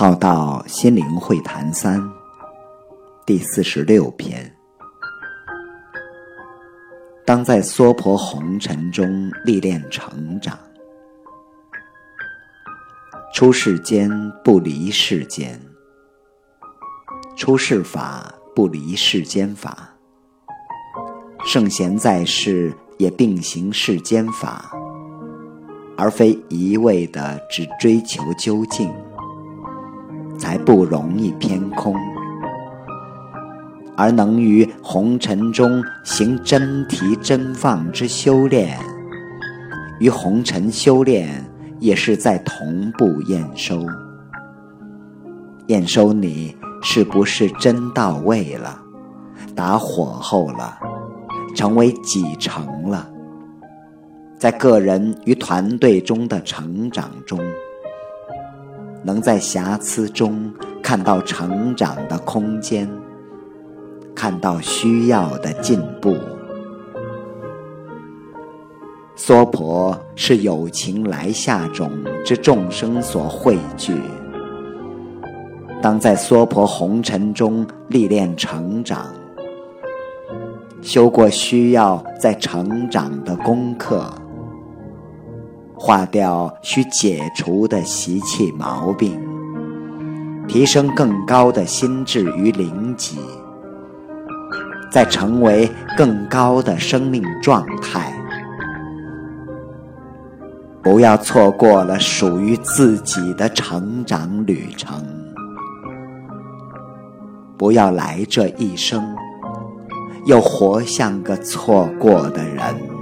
浩道心灵会谈三第四十六篇。当在娑婆红尘中历练成长，出世间不离世间，出世法不离世间法，圣贤在世也并行世间法，而非一味的只追求究竟。才不容易偏空，而能于红尘中行真提真放之修炼，与红尘修炼也是在同步验收。验收你是不是真到位了，打火候了，成为几成了，在个人与团队中的成长中。能在瑕疵中看到成长的空间，看到需要的进步。娑婆是有情来下种之众生所汇聚。当在娑婆红尘中历练成长，修过需要在成长的功课。化掉需解除的习气毛病，提升更高的心智与灵极，再成为更高的生命状态。不要错过了属于自己的成长旅程，不要来这一生又活像个错过的人。